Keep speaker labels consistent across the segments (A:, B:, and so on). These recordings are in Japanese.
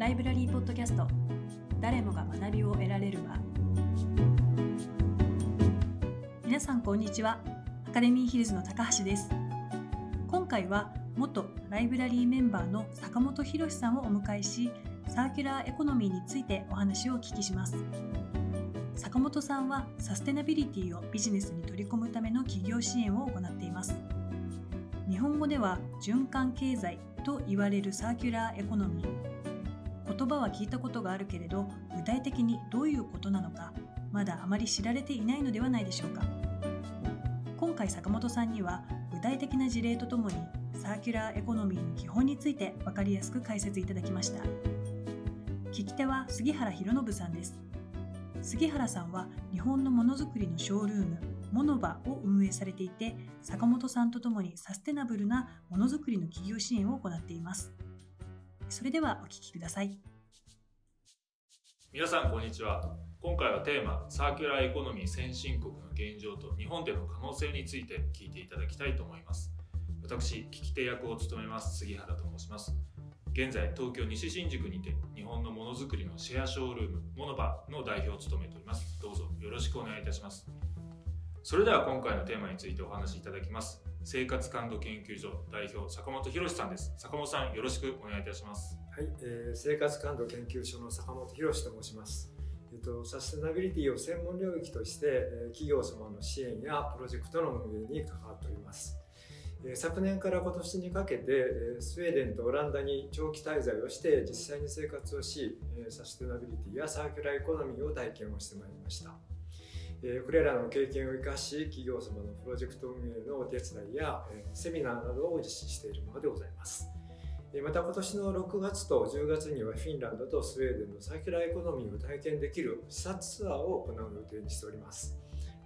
A: ライブラリーポッドキャスト。誰もが学びを得られる場。皆さんこんにちは。アカデミーヒルズの高橋です。今回は元ライブラリーメンバーの坂本博さんをお迎えしサーキュラーエコノミーについてお話をお聞きします。坂本さんはサステナビリティをビジネスに取り込むための企業支援を行っています。日本語では循環経済と言われるサーキュラーエコノミー。言葉は聞いたことがあるけれど具体的にどういうことなのかまだあまり知られていないのではないでしょうか。今回坂本さんには具体的な事例とともにサーキュラーエコノミーの基本について分かりやすく解説いただきました。聞き手は杉原博信さんです。杉原さんは日本のものづくりのショールームモノバを運営されていて坂本さんとともにサステナブルなものづくりの企業支援を行っています。それではお聞きください。
B: 皆さんこんにちは。今回はテーマサーキュラーエコノミー先進国の現状と日本での可能性について聞いていただきたいと思います。私聞き手役を務めます杉原と申します。現在東京西新宿にて日本のものづくりのシェアショールームモノバの代表を務めております。どうぞよろしくお願いいたします。それでは今回のテーマについてお話しいただきます。生活感度研究所代表坂本博さんです。坂本さんよろしくお願いいたします。
C: はい、えー、生活感度研究所の坂本博と申します。えっと、サステナビリティを専門領域として、え企業様の支援やプロジェクトの運営に関わっております。昨年から今年にかけてスウェーデンとオランダに長期滞在をして実際に生活をしサステナビリティやサーキュラーエコノミーを体験をしてまいりました。えこれらの経験を生かし企業様のプロジェクト運営のお手伝いやえセミナーなどを実施しているものでございます。また今年の6月と10月にはフィンランドとスウェーデンのサーキュラーエコノミーを体験できる視察ツアーを行う予定にしております。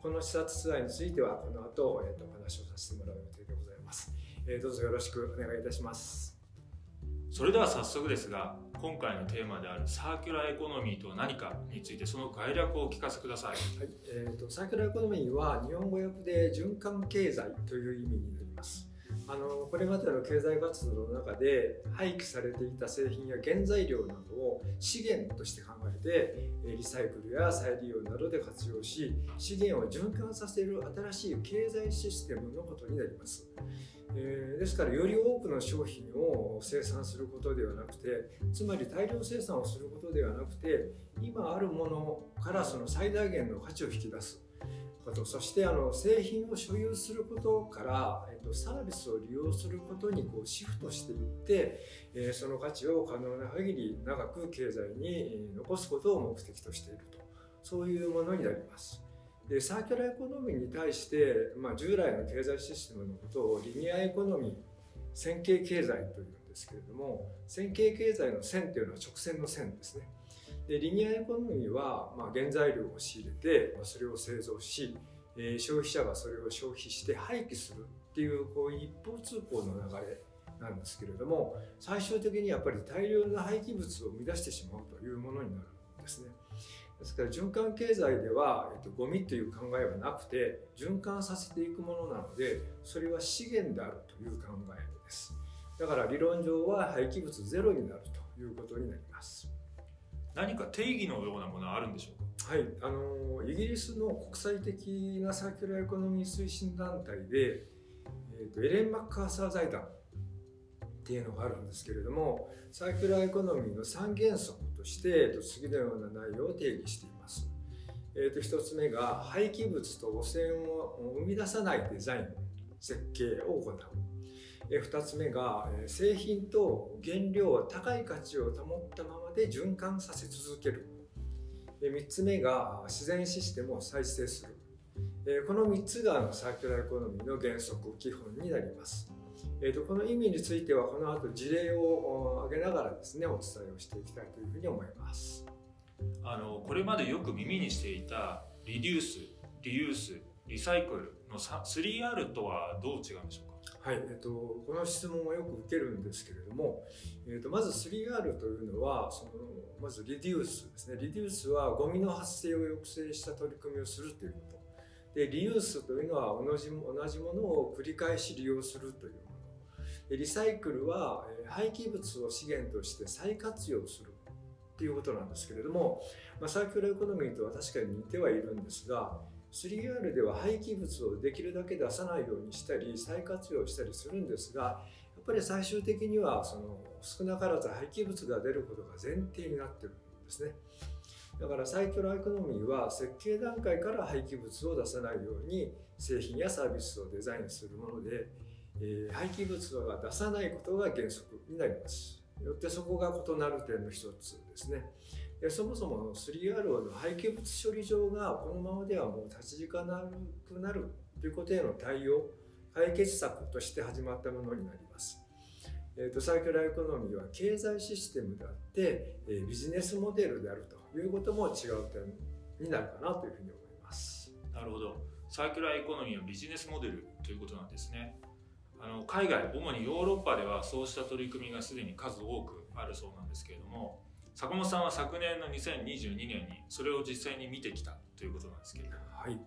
C: この視察ツアーについてはこの後、えー、とお話をさせてもらう予定でございます、えー、どうぞよろしくお願いいたします。
B: それでは早速ですが今回のテーマであるサーキュラーエコノミーとは何かについてその概略をお聞かせください、はい。
C: えーと、とサーキュラーエコノミーは日本語訳で循環経済という意味になります。あのこれまでの経済活動の中で廃棄されていた製品や原材料などを資源として考えてリサイクルや再利用などで活用し資源を循環させる新しい経済システムのことになります。えー、ですからより多くの商品を生産することではなくてつまり大量生産をすることではなくて今あるものからその最大限の価値を引き出すことそしてあの製品を所有することから、えっと、サービスを利用することにこうシフトしていって、えー、その価値を可能な限り長く経済に残すことを目的としているとそういうものになります。でサーキュラーエコノミーに対して、まあ、従来の経済システムのことをリニアエコノミー線形経済というんですけれども線形経済の線というのは直線の線ですね。でリニアエコノミーは、まあ、原材料を仕入れて、それを製造し、え、消費者がそれを消費して廃棄するっていうこういう一方通行の流れなんですけれども最終的にやっぱり大量の廃棄物を生み出してしまうというものになるんですね。ですから循環経済では、えっと、ゴミという考えはなくて循環させていくものなのでそれは資源であるという考えですだから理論上は廃棄物ゼロになるということになります
B: 何か定義のようなものはあるんでしょう
C: か？はいあのイギリスの国際的なサーキュラーエコノミー推進団体で、えーと、エレン・マッカーサー財団っていうのがあるんですけれどもサーキュラーエコノミーの3原則として、えーと、次のような内容を定義しています。えーと、1つ目が廃棄物と汚染を生み出さないデザイン設計を行う2つ目が製品と原料は高い価値を保ったままで循環させ続ける。3つ目が自然システムを再生する。この3つがサーキュラーエコノミーの原則基本になります。この意味についてはこの後事例を挙げながらですねお伝えをしていきたいというふうに思います。
B: あのこれまでよく耳にしていたリデュースリユースリサイクルの 3R とはどう違うんでしょうか？
C: はい、えっと、この質問はよく受けるんですけれども、えっと、まず 3R というのはそのまずリデュースですね。リデュースはゴミの発生を抑制した取り組みをするということ。でリユースというのは同じ同じものを繰り返し利用するというものでリサイクルは廃棄物を資源として再活用するっていうことなんですけれども、まあ、サーキュラーエコノミーとは確かに似てはいるんですが 3R では廃棄物をできるだけ出さないようにしたり再活用したりするんですがやっぱり最終的にはその少なからず廃棄物が出ることが前提になってるんですね。だからサーキュラーエコノミーは設計段階から廃棄物を出さないように製品やサービスをデザインするもので、え、廃棄物は出さないことが原則になります。よってそこが異なる点の一つですね。でそもそも 3R の廃棄物処理場がこのままではもう立ち行かなくなるということへの対応解決策として始まったものになります。えーと、サーキュラーエコノミーは経済システムであって、えー、ビジネスモデルであるということも違う点になるかなというふうに思います。
B: なるほど。サーキュラーエコノミーはビジネスモデルということなんですね。あの海外、主にヨーロッパではそうした取り組みがすでに数多くあるそうなんですけれども、坂本さんは昨年の2022年にそれを実際に見てきたということなんですけれども。
C: はい。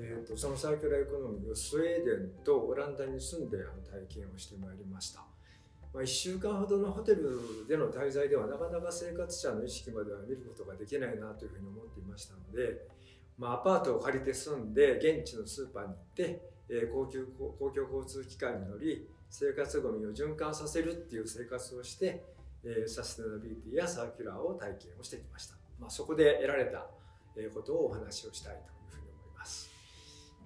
C: えーと、そのサーキュラーエコノミーをスウェーデンとオランダに住んで体験をしてまいりました。まあ、1週間ほどのホテルでの滞在ではなかなか生活者の意識までは見ることができないなというふうに思っていましたので、まあ、アパートを借りて住んで現地のスーパーに行って、えー、公共公共交通機関に乗り生活ごみを循環させるっていう生活をして、え、サステナビリティやサーキュラーを体験をしてきました、まあ、そこで得られたことをお話をしたいというふうに思います。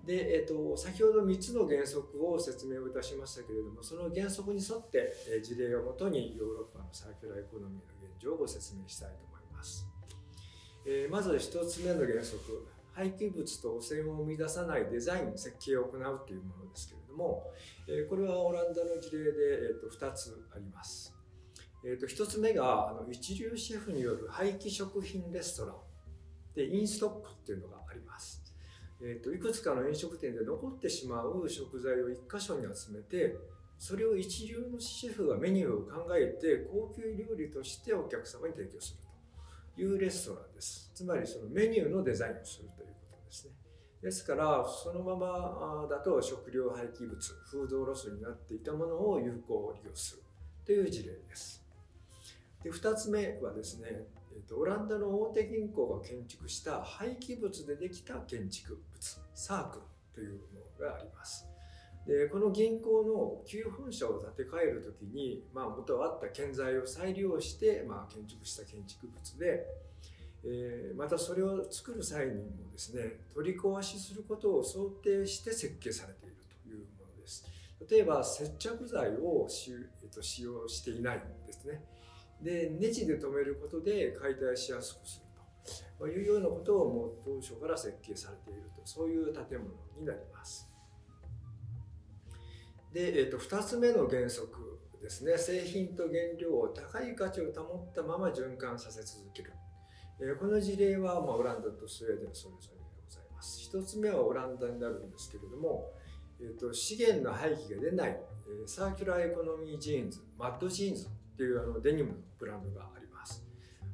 C: で、えーと、先ほど3つの原則を説明をいたしましたけれどもその原則に沿って、え、事例をもとにヨーロッパのサーキュラーエコノミーの現状をご説明したいと思います、えー、まず1つ目の原則廃棄物と汚染を生み出さないデザイン設計を行うというものですけれども、え、これはオランダの事例で、えーと、2つあります。えーと、1つ目があの一流シェフによる廃棄食品レストラン。でインストックっていうのがあります。えーと、いくつかの飲食店で残ってしまう食材を1箇所に集めてそれを一流のシェフがメニューを考えて高級料理としてお客様に提供するというレストランです。つまりそのメニューのデザインをするということですね。ですからそのままだと食料廃棄物フードロスになっていたものを有効利用するという事例です。で2つ目はですねえーと、オランダの大手銀行が建築した廃棄物でできた建築物サークルというものがあります。でこの銀行の旧本社を建て替える時に、まあ、元あった建材を再利用して、まあ、建築した建築物で、えー、またそれを作る際にもですね取り壊しすることを想定して設計されているというものです。例えば接着剤を,、えー、と使用していないんですね。でネジで留めることで解体しやすくすると。いうようなことをもう当初から設計されていると。そういう建物になります。で、えー、と2つ目の原則ですね。製品と原料を高い価値を保ったまま循環させ続ける、えー、この事例は、まあ、オランダとスウェーデンそれぞれでございます。1つ目はオランダになるんですけれども、えー、と資源の廃棄が出ない、えー、サーキュラーエコノミージーンズマッドジーンズっていうあのデニムのブランドがあります。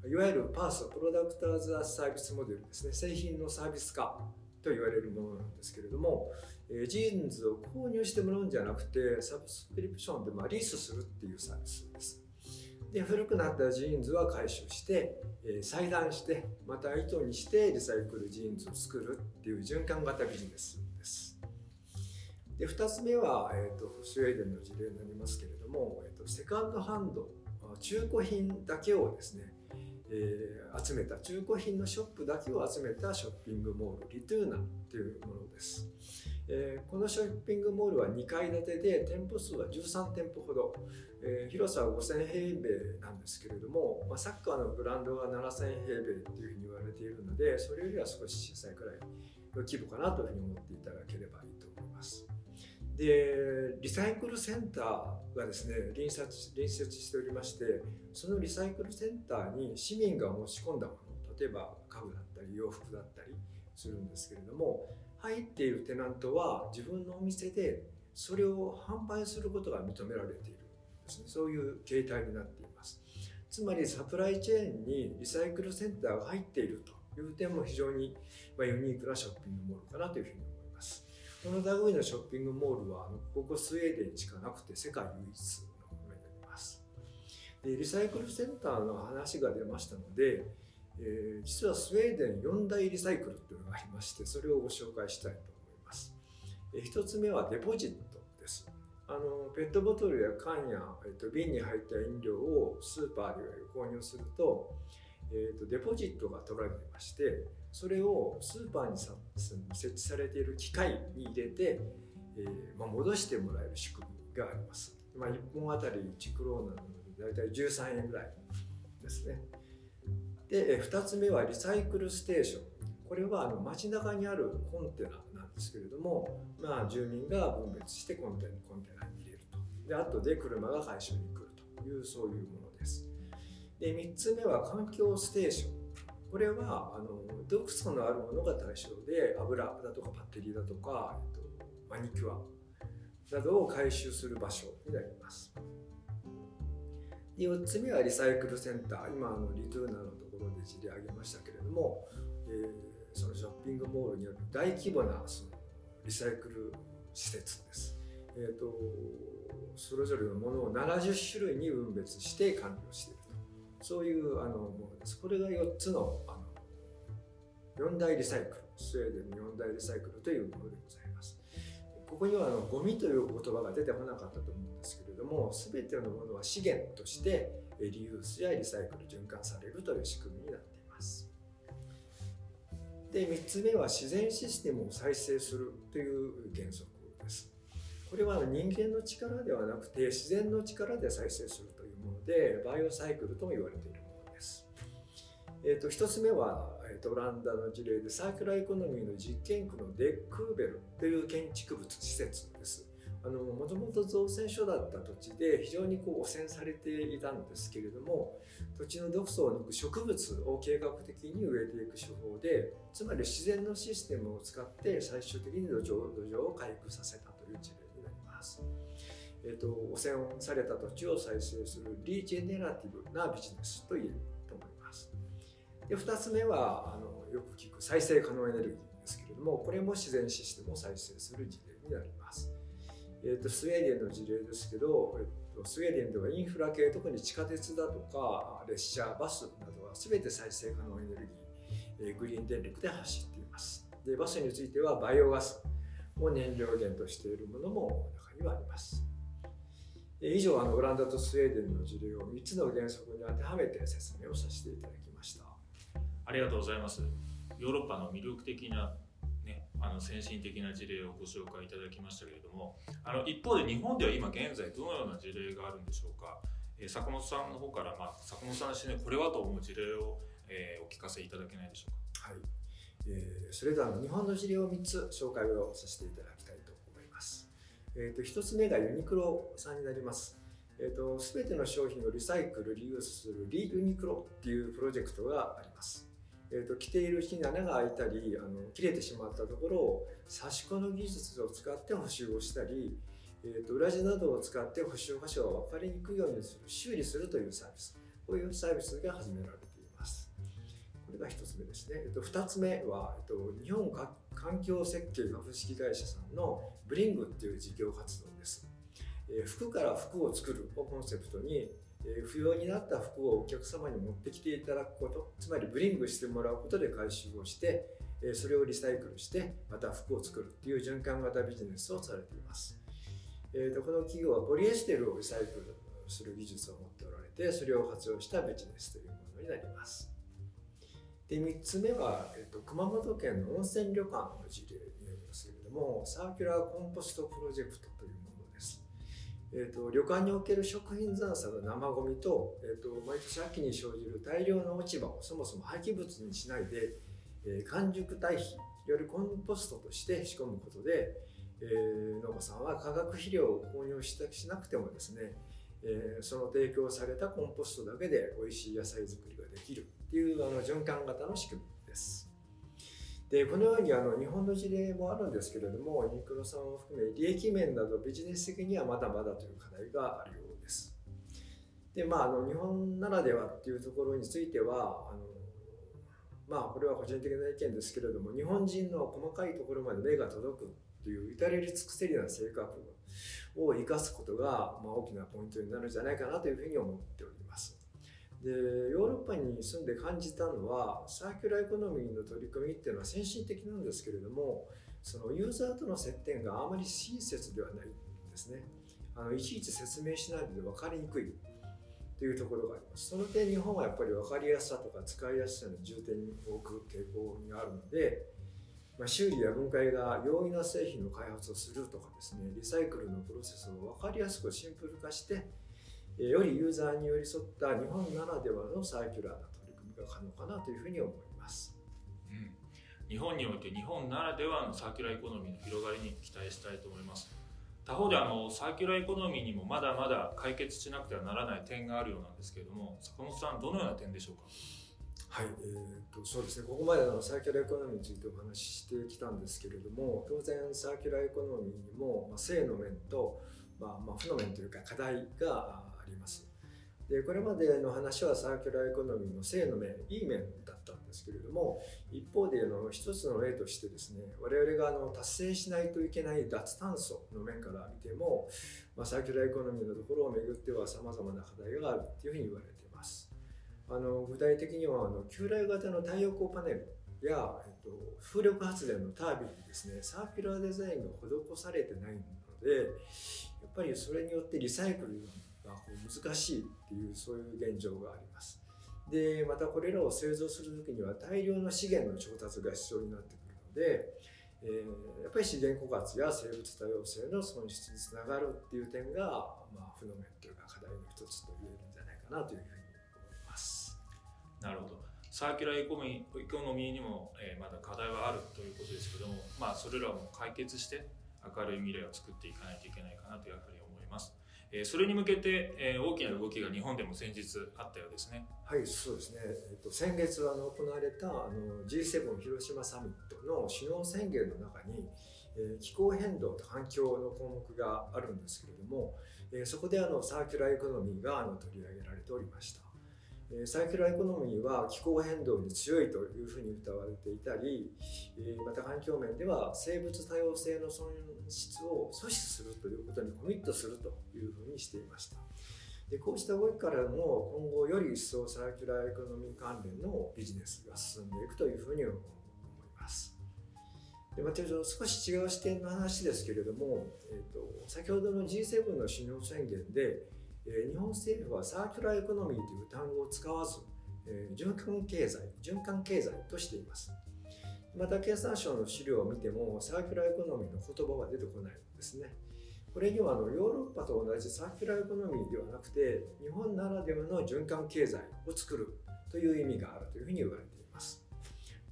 C: いわゆる PaaS、Product as a Service モデルですね、製品のサービス化と言われるものなんですけれども、えジーンズを購入してもらうんじゃなくて、サブスクリプションでまリースするっていうサービスです。で古くなったジーンズは回収して、え裁断してまた糸にしてリサイクルジーンズを作るっていう循環型ビジネスです。で2つ目は、えーと、スウェーデンの事例になりますけれども、セカンドハンド中古品だけをですね、えー、集めた中古品のショップだけを集めたショッピングモールリトゥーナというものです、えー、このショッピングモールは2階建てで店舗数は13店舗ほど、えー、広さは5000平米なんですけれども、まあ、サッカーのブランドが7000平米というふうに言われているのでそれよりは少し小さいくらいの規模かなというふうに思っていただければいいと思います。でリサイクルセンターがですね隣接隣接しておりましてそのリサイクルセンターに市民が持ち込んだもの例えば家具だったり洋服だったりするんですけれども入っているテナントは自分のお店でそれを販売することが認められているですね。そういう形態になっています。つまりサプライチェーンにリサイクルセンターが入っているという点も非常にユニークなショッピングモールかなというふうに思います。この類のショッピングモールはここスウェーデンしかなくて世界唯一のものになります。でリサイクルセンターの話が出ましたので、えー、実はスウェーデン4大リサイクルっていうのがありましてそれをご紹介したいと思います、えー、1つ目はデポジットです。あのペットボトルや缶や、えーと、瓶に入った飲料をスーパーで購入すると,、えーと、デポジットが取られてましてそれをスーパーに設置されている機械に入れて、えーまあ、戻してもらえる仕組みがあります、まあ、1本あたり1クローナので大体13円ぐらいですね。で、2つ目はリサイクルステーション。これはあの街中にあるコンテナなんですけれども、まあ、住民が分別してコンテナコンテナに入れると。で、後で車が回収に来るという、そういうものです。で、3つ目は環境ステーション。これはあの毒素のあるものが対象で油だとかバッテリーだとか、えっと、マニキュアなどを回収する場所になります。4つ目はリサイクルセンター今あのリトゥーナのところで事例挙げましたけれども、えー、そのショッピングモールにある大規模なそのリサイクル施設です。えーと、それぞれのものを70種類に分別して管理をしているそういうあのものです。これが4つのあの4大リサイクルスウェーデンの4大リサイクルというものでございます。ここにはあのゴミという言葉が出てこなかったと思うんですけれども全てのものは資源としてリユースやリサイクル循環されるという仕組みになっていますで3つ目は自然システムを再生するという原則ですこれは人間の力ではなくて自然の力で再生するものでバイオサイクルとも言われているものです、えーと、1つ目は、えーと、オランダの事例でサーキュラーエコノミーの実験区のデ・クーベルという建築物施設ですあのもともと造船所だった土地で非常にこう汚染されていたんですけれども土地の毒素を抜く植物を計画的に植えていく手法でつまり自然のシステムを使って最終的に土壌土壌を回復させたという事例になります。えーと、汚染された土地を再生するリージェネラティブなビジネスと言えると思います。で2つ目はあのよく聞く再生可能エネルギーですけれどもこれも自然システムを再生する事例になります。えーと、スウェーデンの事例ですけど、えーと、スウェーデンではインフラ系特に地下鉄だとか列車バスなどは全て再生可能エネルギー、えー、グリーン電力で走っていますでバスについてはバイオガスを燃料源としているものも中にはあります以上あのオランダとスウェーデンの事例を3つの原則に当てはめて説明をさせていただきました
B: ありがとうございますヨーロッパの魅力的なあの先進的な事例をご紹介いただきましたけれどもあの一方で日本では今現在どのような事例があるんでしょうか、えー、坂本さんの方から、まあ、坂本さんの視点これはと思う事例を、えー、お聞かせいただけないでしょう
C: か。はいえー、それでは日本の事例を3つ紹介をさせていただきます。えーと、1つ目がユニクロさんになります。えーと、すべての商品をリサイクル、リユースするリユニクロっていうプロジェクトがあります。えーと、着ている日に穴が開いたりあの切れてしまったところを差し子の技術を使って補修をしたり、えーと、裏地などを使って補修箇所が分かりにくいようにする修理するというサービスこういうサービスが始められていますこれが1つ目ですね、えーと、2つ目は、えー、と日本環境設計株式会社さんのブリングっていう事業活動です、え、服から服を作るをコンセプトにえ不要になった服をお客様に持ってきていただくことつまりブリングしてもらうことで回収をして、えそれをリサイクルしてまた服を作るっていう循環型ビジネスをされています、えーと、この企業はポリエステルをリサイクルする技術を持っておられてそれを活用したビジネスというものになります。で3つ目は、えーと、熊本県の温泉旅館の事例になりますけれどもサーキュラーコンポストプロジェクトというものです。えーと、旅館における食品残差の生ゴミと,、えーと、毎年秋に生じる大量の落ち葉をそもそも廃棄物にしないで、えー、完熟堆肥よりコンポストとして仕込むことで、えー、農家さんは化学肥料を購入したしなくてもですね、えー、その提供されたコンポストだけで美味しい野菜作りができる。っていうあの循環型の仕組みです。でこのようにあの日本の事例もあるんですけれどもユニクロさんを含め利益面などビジネス的にはまだまだという課題があるようです。でまあ、あの日本ならではっていうところについてはあのまあこれは個人的な意見ですけれども日本人の細かいところまで目が届くっていう至れり尽くせりな性格を生かすことが、まあ、大きなポイントになるんじゃないかなというふうに思っており。ますでヨーロッパに住んで感じたのはサーキュラーエコノミーの取り組みっていうのは先進的なんですけれどもそのユーザーとの接点があまり親切ではないんですね。あのいちいち説明しないで分かりにくい。というところがあります。その点日本はやっぱり分かりやすさとか使いやすさに重点に置く傾向にあるので、まあ、修理や分解が容易な製品の開発をするとかですねリサイクルのプロセスを分かりやすくシンプル化してよりユーザーに寄り添った日本ならではのサーキュラーな取り組みが可能かなというふうに思います。
B: うん、日本において日本ならではのサーキュラーエコノミーの広がりに期待したいと思います。他方であのサーキュラーエコノミーにもまだまだ解決しなくてはならない点があるようなんですけれども坂本さんどのような点でしょうか？
C: はい、えーと、そうですねここまでのサーキュラーエコノミーについてお話ししてきたんですけれども当然サーキュラーエコノミーにも、まあ、正の面と、まあ、まあ負の面というか課題があります。でこれまでの話はサーキュラーエコノミーの正の面いい面だったんですけれども一方での一つの例としてですね我々があの達成しないといけない脱炭素の面から見ても、まあ、サーキュラーエコノミーのところをめぐってはさまざまな課題があるっていうふうに言われています。あの具体的にはあの旧来型の太陽光パネルや、えっと、風力発電のタービンにですねサーキュラーデザインが施されてないのでやっぱりそれによってリサイクルが難しいっていうそういう現状があります。でまたこれらを製造する時には大量の資源の調達が必要になってくるので、えー、やっぱり資源枯渇や生物多様性の損失につながるっていう点が、まあ、負の面というか課題の一つと言えるんじゃないかなというふうに思います。
B: なるほどサーキュラーエコノミーにも、えー、まだ課題はあるということですけども、まあ、それらも解決して明るい未来を作っていかないといけないかなというふうに思います。えそれに向けて、え大きな動きが日本でも先日あったようですね。
C: はい、そうですね。えっと、先月あの行われたあの G7 広島サミットの首脳宣言の中に、え気候変動と環境の項目があるんですけれども、えそこであのサーキュラーエコノミーがあの取り上げられておりました。サーキュラーエコノミーは気候変動に強いというふうに謳われていたりまた環境面では生物多様性の損失を阻止するということにコミットするというふうにしていました。でこうした動きからも今後より一層サーキュラーエコノミー関連のビジネスが進んでいくというふうに思います。でまた少し違う視点の話ですけれども、えーと、と先ほどの G7 の首脳宣言で日本政府はサーキュラーエコノミーという単語を使わず、循環経済、循環経済としています。また経産省の資料を見てもサーキュラーエコノミーの言葉は出てこないんですね。これにはあのヨーロッパと同じサーキュラーエコノミーではなくて日本ならではの循環経済を作るという意味があるというふうに言われています。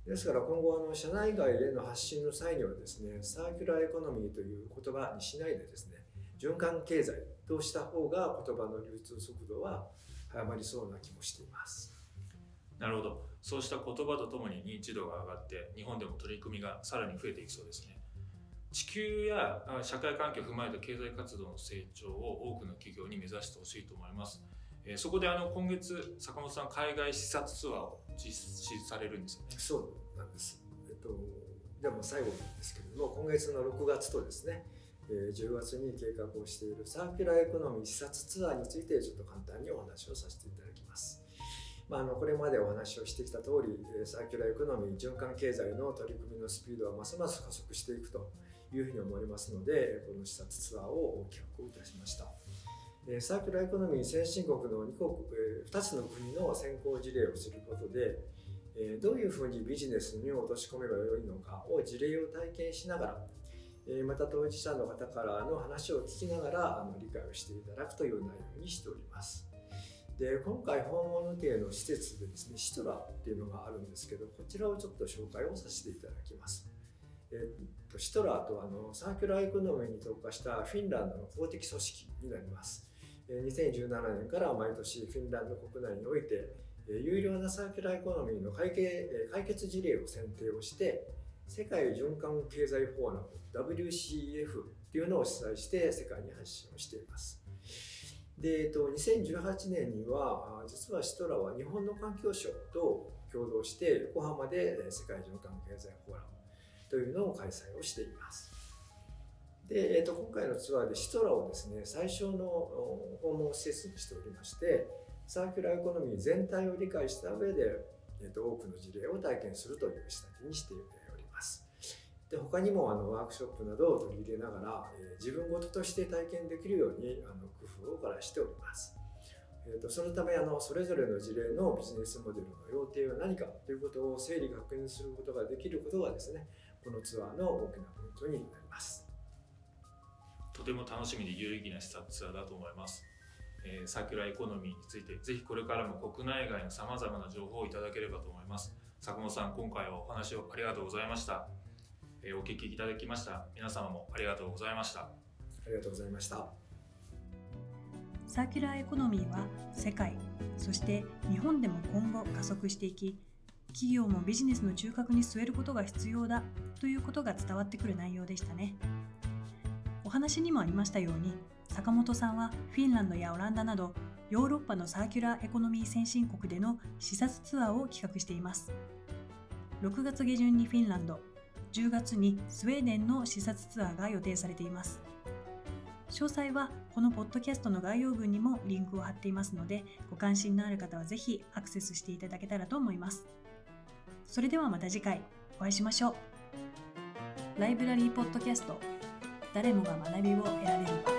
C: ですから今後あの社内外への発信の際にはですねサーキュラーエコノミーという言葉にしないでですね循環経済とした方が言葉の流通速度は早まりそうな気もしています。
B: なるほど。そうした言葉とともに認知度が上がって日本でも取り組みがさらに増えていきそうですね。地球や社会環境を踏まえた経済活動の成長を多くの企業に目指してほしいと思います。えー、そこであの今月坂本さん海外視察ツアーを実施されるんですよね。
C: そうなんです。えっとでも最後ですけれども今月の6月とですね10月に計画をしているサーキュラーエコノミー視察ツアーについてちょっと簡単にお話をさせていただきます。まあ、あのこれまでお話をしてきた通りサーキュラーエコノミー循環経済の取り組みのスピードはますます加速していくというふうに思いますのでこの視察ツアーを企画をいたしました。サーキュラーエコノミー先進国の 2, 国2つの国の先行事例をすることでどういうふうにビジネスに落とし込めばよいのかを事例を体験しながらえまた当事者の方からの話を聞きながらあの理解をしていただくという内容にしております。で今回訪問予定の施設でですねシトラっていうのがあるんですけどこちらをちょっと紹介をさせていただきます。えっとシトラーとあのサーキュラーエコノミーに特化したフィンランドの公的組織になります。2017年から毎年フィンランド国内において優良なサーキュラーエコノミーの解決事例を選定をして世界循環経済フォーラム WCEF っていうのを主催して世界に発信をしています。で、えっと、2018年には実はシトラは日本の環境省と共同して横浜で世界循環経済フォーラムというのを開催をしています。で、えっと、今回のツアーでシトラをですね最初の訪問施設にしておりましてサーキュラーエコノミー全体を理解した上で、えー、と多くの事例を体験するという仕立てにしてで他にもあのワークショップなどを取り入れながら、えー、自分ごととして体験できるようにあの工夫を凝らしております。えーと、そのためあのそれぞれの事例のビジネスモデルの要点は何かということを整理確認することができることがですねこのツアーの大きなポイントになります。
B: とても楽しみで有意義な視察ツアーだと思います、えー、サーキュラーエコノミーについてぜひこれからも国内外のさまざまな情報をいただければと思います。坂本さん今回はお話をありがとうございました、えー、お聞きいただきました。皆様もありがとうございました。あ
C: りがとうございました。
A: サーキュラーエコノミーは世界そして日本でも今後加速していき企業もビジネスの中核に据えることが必要だということが伝わってくる内容でしたね。お話にもありましたように坂本さんはフィンランドやオランダなどヨーロッパのサーキュラーエコノミー先進国での視察ツアーを企画しています。6月下旬にフィンランド10月にスウェーデンの視察ツアーが予定されています。詳細はこのポッドキャストの概要文にもリンクを貼っていますのでご関心のある方はぜひアクセスしていただけたらと思います。それではまた次回お会いしましょう。ライブラリーポッドキャスト。誰もが学びを得られる。